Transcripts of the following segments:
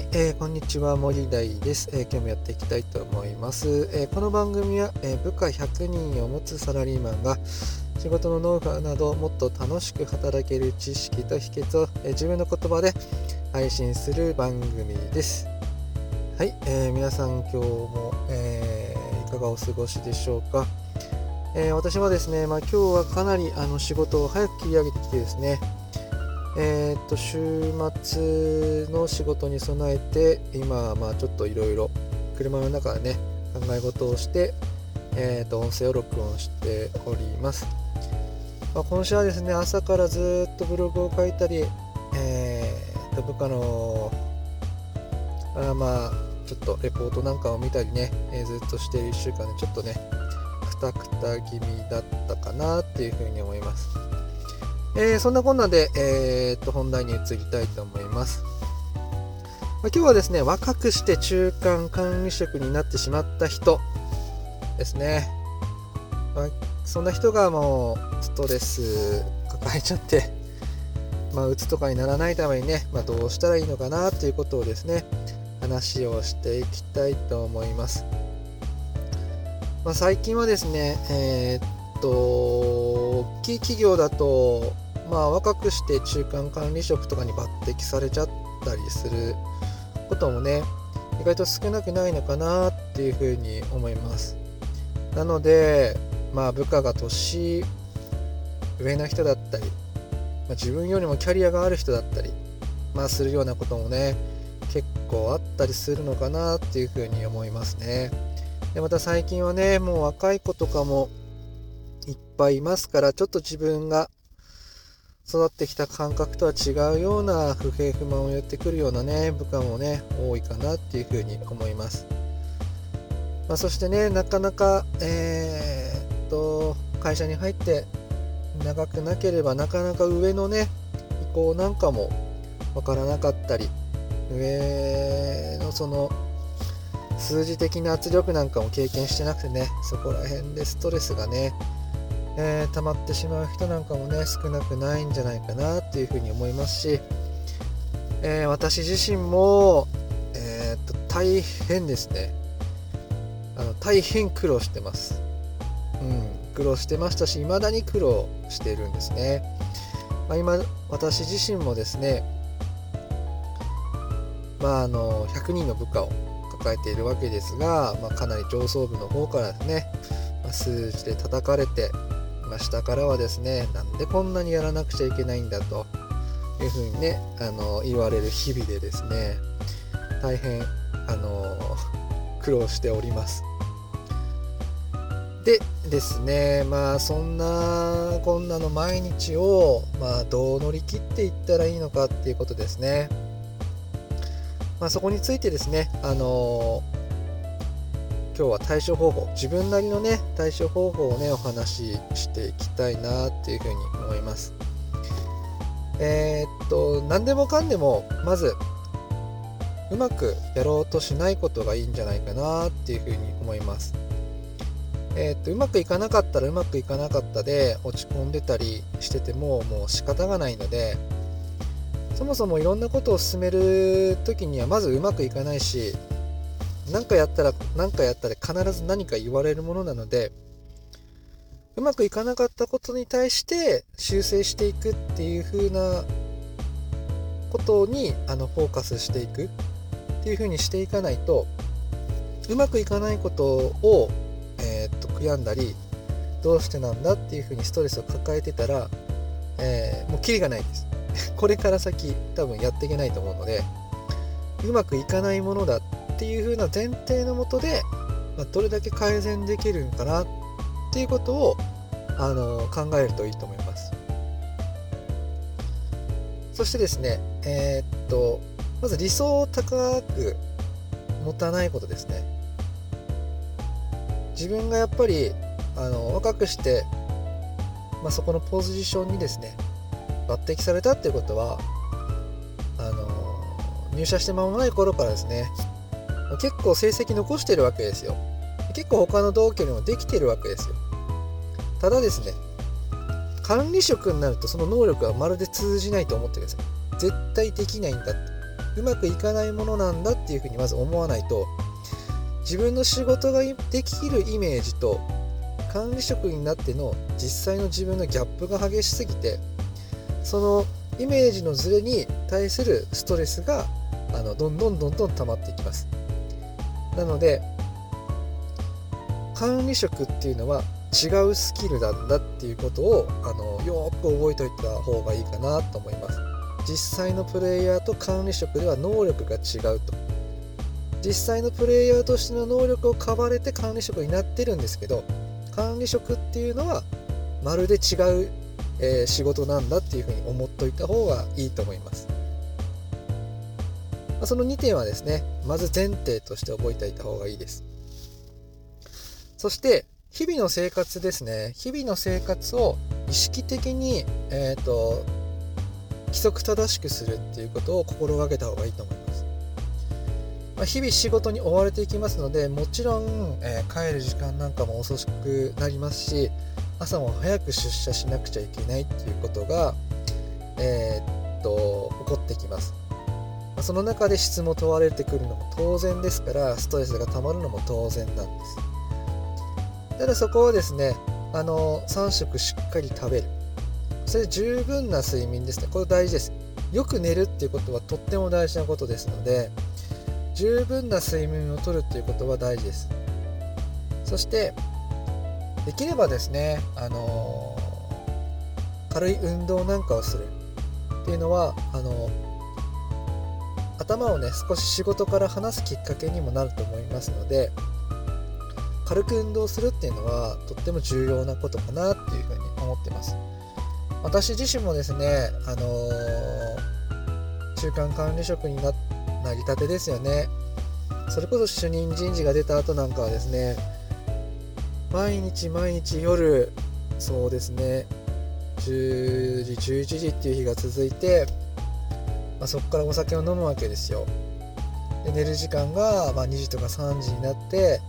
はい、えー、こんにちは森大です、えー、今日もやっていきたいと思います、えー、この番組は、え部下100人を持つサラリーマンが仕事のノウハウなどもっと楽しく働ける知識と秘訣を、え自分の言葉で配信する番組です。はい、え皆さん今日も、えいかがお過ごしでしょうか、え私はですね、まあ、今日はかなりあの仕事を早く切り上げてきてですねえー、っと週末の仕事に備えて今まあちょっといろいろ車の中でね考え事をして、えー、っと音声を録音しております、まあ、今週はですね朝からずっとブログを書いたり、えー、っと部下のあまあちょっとレポートなんかを見たりね、えー、ずっとしている1週間でちょっとねくたくた気味だったかなっていうふうに思います。えー、そんなこんなで、えー、っと本題に移りたいと思います。ま、今日はですね、若くして中間管理職になってしまった人ですね。まあ、そんな人がもうストレス抱えちゃって、まあ、うつとかにならないためにね、まあ、どうしたらいいのかなっていうことをですね、話をしていきたいと思います。まあ、最近はですね、えー、っと、きい企業だと、まあ、若くして中間管理職とかに抜擢されちゃったりすることもね意外と少なくないのかなっていうふうに思います。なのでまあ部下が年上の人だったり、まあ、自分よりもキャリアがある人だったりまあするようなこともね結構あったりするのかなっていうふうに思いますね。でまた最近はねもう若い子とかもぱいいますからちょっと自分が育ってきた感覚とは違うような不平不満を言ってくるようなね部下もね多いかなっていうふうに思います、まあ、そしてねなかなかえー、っと会社に入って長くなければなかなか上のね意向なんかもわからなかったり上のその数字的な圧力なんかも経験してなくてねそこら辺でストレスがねえー、溜まってしまう人なんかもね少なくないんじゃないかなっていうふうに思いますし、えー、私自身も、えー、っと大変ですね。あの大変苦労してます、うん、苦労してましたし未だに苦労しているんですね、まあ、今私自身もですねまああの100人の部下を抱えているわけですが、まあ、かなり上層部の方からですね、数字で叩かれてまあ、下からはですねなんでこんなにやらなくちゃいけないんだというふうにねあの言われる日々でですね大変あの苦労しております。でですねまあそんなこんなの毎日を、まあ、どう乗り切っていったらいいのかっていうことですね。まあ、そこについてですね、あの今日は対処方法自分なりのね対処方法をねお話ししていきたいなっていうふうに思います。えー、っと何でもかんでもまずうまくやろうとしないことがいいんじゃないかなっていうふうに思います。えー、っとうまくいかなかったらうまくいかなかったで落ち込んでたりしててももう仕方がないのでそもそもいろんなことを進める時にはまずうまくいかないし何かやったら何かやったら必ず何か言われるものなのでうまくいかなかったことに対して修正していくっていう風なことにあのフォーカスしていく。っていう風にしていかないとうまくいかないことを、えー、っと悔やんだりどうしてなんだっていう風にストレスを抱えてたら、えー、もうキリがないです。これから先多分やっていけないと思うのでうまくいかないものだってっていう風な前提のもとで、まあ、どれだけ改善できるのかなっていうことをあの考えるといいと思います。そしてですね、えー、っと、まず理想を高く持たないことですね。自分がやっぱりあの若くして、まあ、そこのポジションにですね抜擢されたっていうことはあの入社して間もない頃からですね結構成績残してるわけですよ。結構他の同居にもできてるわけですよ。ただですね管理職になるとその能力はまるで通じないと思ってください。絶対できないんだうまくいかないものなんだっていうふうにまず思わないと自分の仕事ができるイメージと管理職になっての実際の自分のギャップが激しすぎてそのイメージのズレに対するストレスがあのどんどんどんどん溜まっていきます。なので管理職っていうのは違うスキルなんだっていうことをあのよく覚えておいた方がいいかなと思います実際のプレイヤーと管理職では能力が違うと実際のプレイヤーとしての能力を買われて管理職になってるんですけど管理職っていうのはまるで違う、えー、仕事なんだっていうふうに思っといた方がいいと思います。ま、その2点はですね、まず前提として覚えておいた方がいいです。そして、日々の生活ですね。日々の生活を意識的に、えっ、ー、と、規則正しくするっていうことを心がけた方がいいと思います。まあ、日々仕事に追われていきますのでもちろん、えー、帰る時間なんかも遅くなりますし朝も早く出社しなくちゃいけないっていうことが、えー、っと起こってきます、ま、その中で質も問われてくるのも当然ですからストレスがたまるのも当然なんです。ただそこはですねあの3食しっかり食べる。それで十分な睡眠ですね。これ大事です。よく寝るっていうことはとっても大事なことですので十分な睡眠をとるっていうことは大事です。そしてできればですね、あの、軽い運動なんかをするっていうのはあの、頭をね少し仕事から離すきっかけにもなると思いますので軽く運動するっていうのはとっても重要なことかなっていうふうに思ってます。私自身もですねあのー、中間管理職にななりたてですよね。それこそ主任人事が出た後なんかはですね毎日毎日夜そうですね10時11時っていう日が続いて、まあ、そこからお酒を飲むわけですよ。で寝る時間が、ま、2時とか3時になって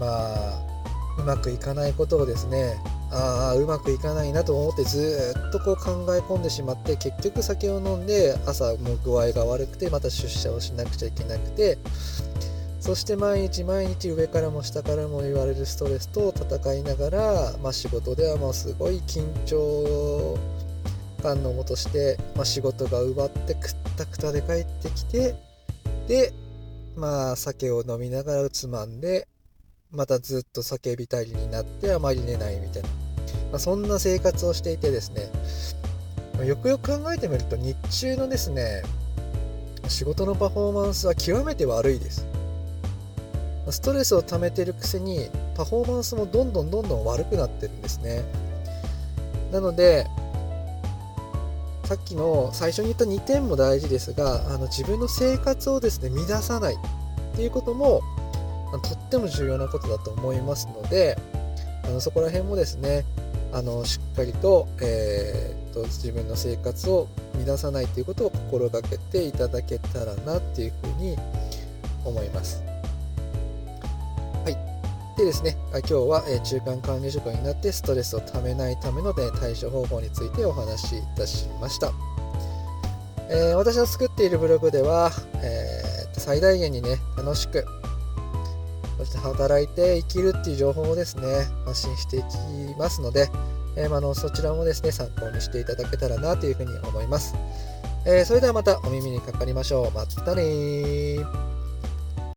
まあうまくいかないことをですねああうまくいかないなと思ってずっとこう考え込んでしまって結局酒を飲んで朝もう具合が悪くてまた出社をしなくちゃいけなくてそして毎日毎日上からも下からも言われるストレスと戦いながら、まあ、仕事ではもうすごい緊張感のもとして、まあ、仕事が奪ってくったくたで帰ってきてでまあ酒を飲みながらつまんでまたずっと叫びたりになってあまり寝ないみたいな、まあ、そんな生活をしていてですねよくよく考えてみると日中のですね仕事のパフォーマンスは極めて悪いです。ストレスを溜めてるくせにパフォーマンスもどんどんどんどん悪くなってるんですね。なのでさっきの最初に言った2点も大事ですがあの自分の生活をですね乱さないっていうこともとっても重要なことだと思いますのであのそこら辺もですねあのしっかりと,、えーと、自分の生活を乱さないということを心がけていただけたらなっていうふうに思います。でですね、今日は、中間管理職になってストレスをためないための、対処方法についてお話しいたしました。えー、私の作っているブログでは、えー、最大限にね、楽しく、そして働いて生きるっていう情報をですね、発信していきますので、えー、あのそちらもですね、参考にしていただけたらなというふうに思います。えー、それではまたお耳にかかりましょう。またね